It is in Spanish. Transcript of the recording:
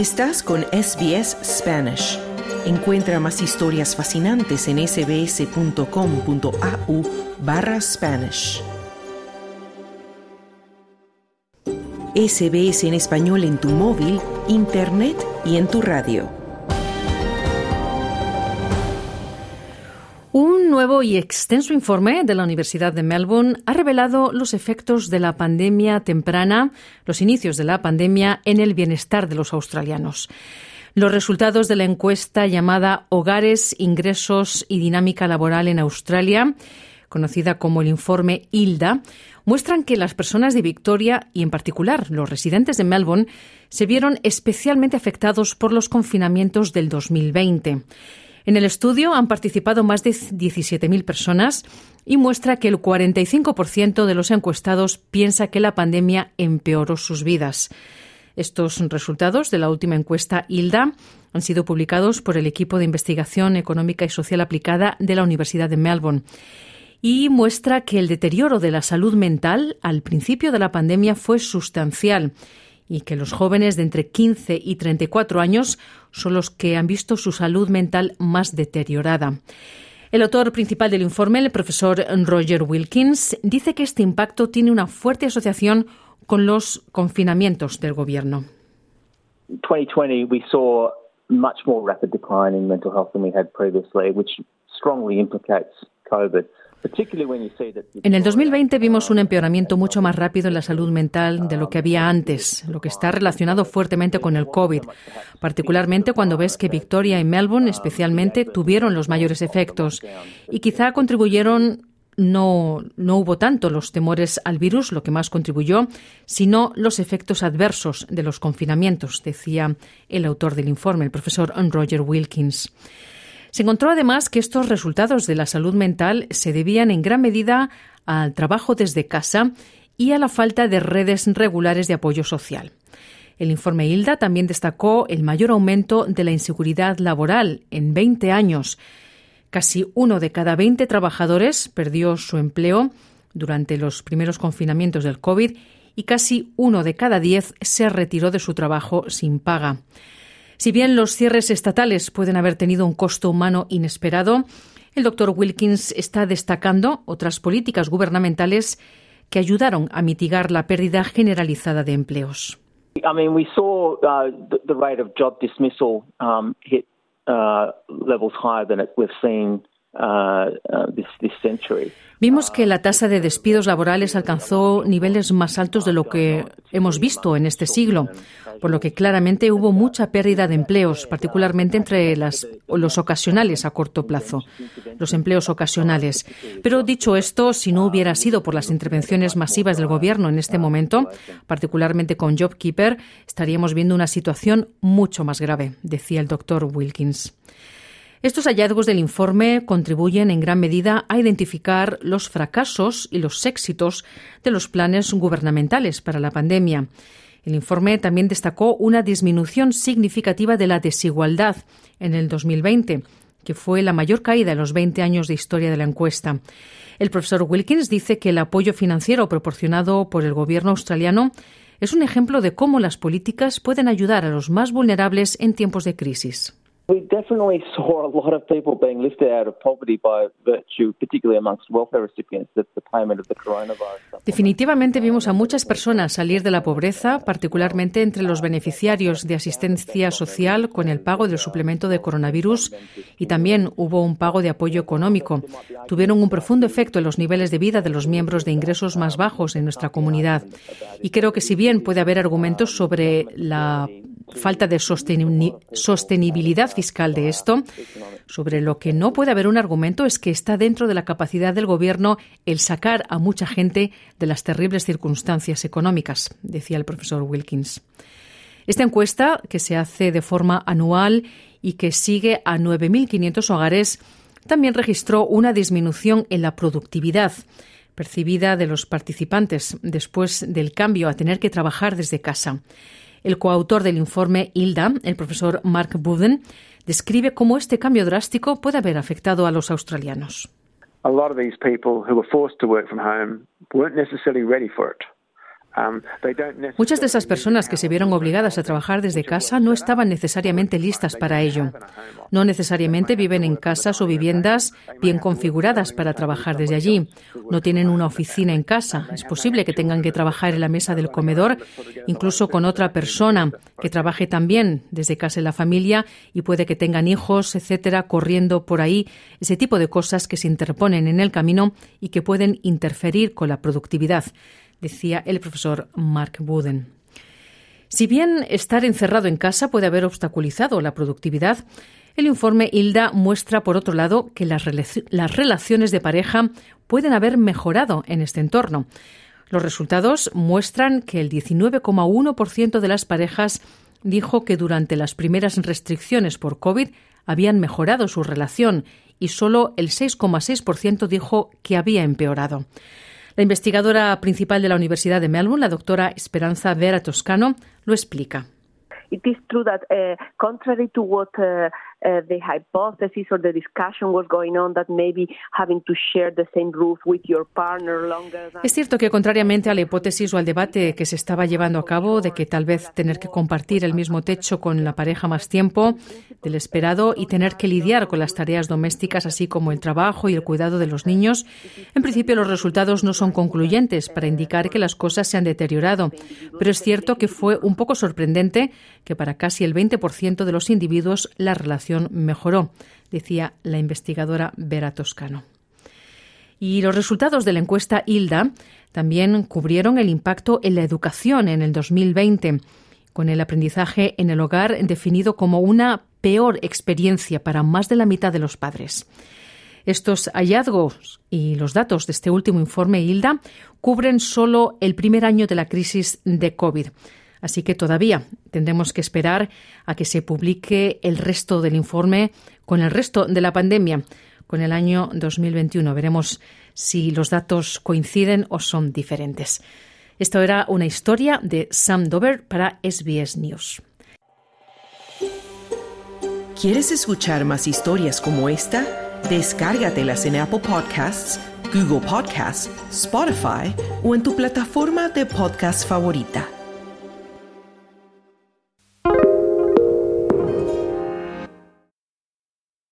Estás con SBS Spanish. Encuentra más historias fascinantes en sbs.com.au barra Spanish. SBS en español en tu móvil, internet y en tu radio. Nuevo y extenso informe de la Universidad de Melbourne ha revelado los efectos de la pandemia temprana, los inicios de la pandemia, en el bienestar de los australianos. Los resultados de la encuesta llamada Hogares, Ingresos y Dinámica Laboral en Australia, conocida como el informe ILDA, muestran que las personas de Victoria y en particular los residentes de Melbourne se vieron especialmente afectados por los confinamientos del 2020. En el estudio han participado más de 17.000 personas y muestra que el 45% de los encuestados piensa que la pandemia empeoró sus vidas. Estos resultados de la última encuesta ILDA han sido publicados por el equipo de investigación económica y social aplicada de la Universidad de Melbourne y muestra que el deterioro de la salud mental al principio de la pandemia fue sustancial y que los jóvenes de entre 15 y 34 años son los que han visto su salud mental más deteriorada. El autor principal del informe, el profesor Roger Wilkins, dice que este impacto tiene una fuerte asociación con los confinamientos del gobierno. 2020 we saw much more rapid decline in mental health than we had previously, which strongly implicates COVID. En el 2020 vimos un empeoramiento mucho más rápido en la salud mental de lo que había antes, lo que está relacionado fuertemente con el COVID, particularmente cuando ves que Victoria y Melbourne especialmente tuvieron los mayores efectos y quizá contribuyeron no, no hubo tanto los temores al virus, lo que más contribuyó, sino los efectos adversos de los confinamientos, decía el autor del informe, el profesor Roger Wilkins. Se encontró además que estos resultados de la salud mental se debían en gran medida al trabajo desde casa y a la falta de redes regulares de apoyo social. El informe Hilda también destacó el mayor aumento de la inseguridad laboral en 20 años. Casi uno de cada 20 trabajadores perdió su empleo durante los primeros confinamientos del COVID y casi uno de cada diez se retiró de su trabajo sin paga. Si bien los cierres estatales pueden haber tenido un costo humano inesperado, el doctor Wilkins está destacando otras políticas gubernamentales que ayudaron a mitigar la pérdida generalizada de empleos. Levels higher than we've seen uh, uh this, this century. Vimos que la tasa de despidos laborales alcanzó niveles más altos de lo que hemos visto en este siglo, por lo que claramente hubo mucha pérdida de empleos, particularmente entre las, los ocasionales a corto plazo, los empleos ocasionales. Pero dicho esto, si no hubiera sido por las intervenciones masivas del Gobierno en este momento, particularmente con JobKeeper, estaríamos viendo una situación mucho más grave, decía el doctor Wilkins. Estos hallazgos del informe contribuyen en gran medida a identificar los fracasos y los éxitos de los planes gubernamentales para la pandemia. El informe también destacó una disminución significativa de la desigualdad en el 2020, que fue la mayor caída en los 20 años de historia de la encuesta. El profesor Wilkins dice que el apoyo financiero proporcionado por el gobierno australiano es un ejemplo de cómo las políticas pueden ayudar a los más vulnerables en tiempos de crisis. We definitely saw a lot of people being lifted out of poverty by virtue, particularly amongst welfare recipients, the payment of the coronavirus. Definitivamente vimos a muchas personas salir de la pobreza, particularmente entre los beneficiarios de asistencia social con el pago del suplemento de coronavirus y también hubo un pago de apoyo económico. Tuvieron un profundo efecto en los niveles de vida de los miembros de ingresos más bajos en nuestra comunidad. Y creo que si bien puede haber argumentos sobre la falta de sostenibilidad fiscal de esto. Sobre lo que no puede haber un argumento es que está dentro de la capacidad del Gobierno el sacar a mucha gente de las terribles circunstancias económicas, decía el profesor Wilkins. Esta encuesta, que se hace de forma anual y que sigue a 9.500 hogares, también registró una disminución en la productividad percibida de los participantes después del cambio a tener que trabajar desde casa. El coautor del informe ILDA, el profesor Mark Buden, describe cómo este cambio drástico puede haber afectado a los australianos. A lot of these people who were forced to work from home weren't necessarily ready for it. Um, Muchas de esas personas que se vieron obligadas a trabajar desde casa no estaban necesariamente listas para ello. No necesariamente viven en casas o viviendas bien configuradas para trabajar desde allí. No tienen una oficina en casa. Es posible que tengan que trabajar en la mesa del comedor, incluso con otra persona que trabaje también desde casa en la familia y puede que tengan hijos, etcétera, corriendo por ahí. Ese tipo de cosas que se interponen en el camino y que pueden interferir con la productividad decía el profesor Mark Wooden. Si bien estar encerrado en casa puede haber obstaculizado la productividad, el informe Hilda muestra, por otro lado, que las, las relaciones de pareja pueden haber mejorado en este entorno. Los resultados muestran que el 19,1% de las parejas dijo que durante las primeras restricciones por COVID habían mejorado su relación y solo el 6,6% dijo que había empeorado. La investigadora principal de la Universidad de Melbourne, la doctora Esperanza Vera Toscano, lo explica. It is true that, uh, contrary to what uh, uh, the hypothesis or the discussion was going on, that maybe having to share the same roof with your partner longer. Es cierto que, contrariamente a la hipótesis o al debate que se estaba llevando a cabo de que tal vez tener que compartir el mismo techo con la pareja más tiempo del esperado y tener que lidiar con las tareas domésticas, así como el trabajo y el cuidado de los niños, en principio los resultados no son concluyentes para indicar que las cosas se han deteriorado. Pero es cierto que fue un poco sorprendente que para casi el 20% de los individuos la relación mejoró, decía la investigadora Vera Toscano. Y los resultados de la encuesta Hilda también cubrieron el impacto en la educación en el 2020, con el aprendizaje en el hogar definido como una peor experiencia para más de la mitad de los padres. Estos hallazgos y los datos de este último informe Hilda cubren solo el primer año de la crisis de COVID. Así que todavía tendremos que esperar a que se publique el resto del informe con el resto de la pandemia, con el año 2021. Veremos si los datos coinciden o son diferentes. Esto era una historia de Sam Dover para SBS News. ¿Quieres escuchar más historias como esta? Descárgatelas en Apple Podcasts, Google Podcasts, Spotify o en tu plataforma de podcast favorita.